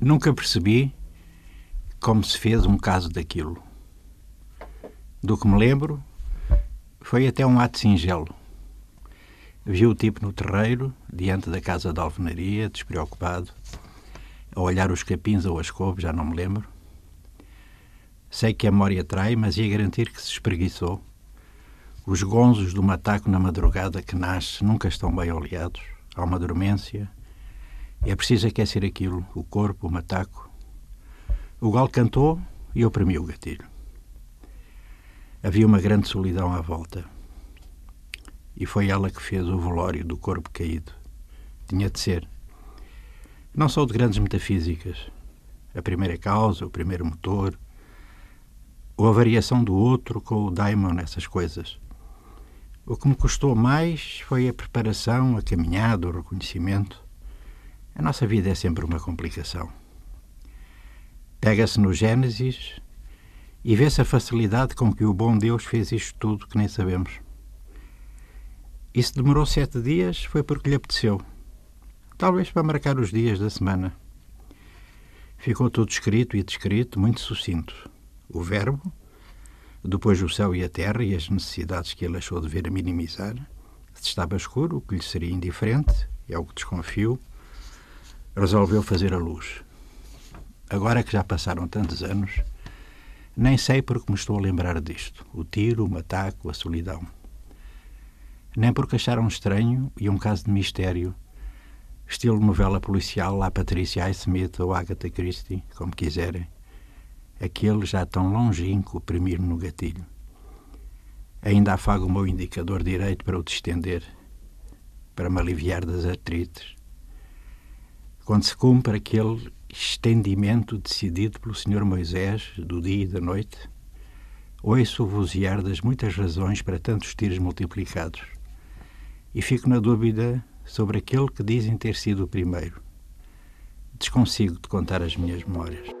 Nunca percebi como se fez um caso daquilo. Do que me lembro, foi até um ato singelo. Vi o tipo no terreiro, diante da casa de alvenaria, despreocupado, a olhar os capins ou as couves, já não me lembro. Sei que a memória trai, mas ia garantir que se espreguiçou. Os gonzos do mataco na madrugada que nasce nunca estão bem oleados. Há uma dormência, é preciso aquecer aquilo, o corpo, o mataco. O galo cantou e premi o gatilho. Havia uma grande solidão à volta. E foi ela que fez o velório do corpo caído. Tinha de ser. Não sou de grandes metafísicas. A primeira causa, o primeiro motor, ou a variação do outro com o daimon, essas coisas. O que me custou mais foi a preparação, a caminhada, o reconhecimento. A nossa vida é sempre uma complicação. Pega-se no Gênesis e vê-se a facilidade com que o bom Deus fez isto tudo que nem sabemos. E se demorou sete dias foi porque lhe apeteceu. Talvez para marcar os dias da semana. Ficou tudo escrito e descrito, muito sucinto. O verbo, depois o céu e a terra e as necessidades que ele achou dever minimizar. Se estava escuro, o que lhe seria indiferente, é o que desconfio, resolveu fazer a luz. Agora que já passaram tantos anos, nem sei porque me estou a lembrar disto. O tiro, o mataco, a solidão. Nem porque acharam estranho e um caso de mistério, estilo novela policial à Patricia Smith ou Agatha Christie, como quiserem. Aquele já tão longínquo oprimir-me no gatilho. Ainda afago o meu indicador direito para o distender, para me aliviar das artrites quando se cumpre aquele estendimento decidido pelo Senhor Moisés do dia e da noite, ouço o vozear das muitas razões para tantos tiros multiplicados e fico na dúvida sobre aquele que dizem ter sido o primeiro. Desconsigo de contar as minhas memórias.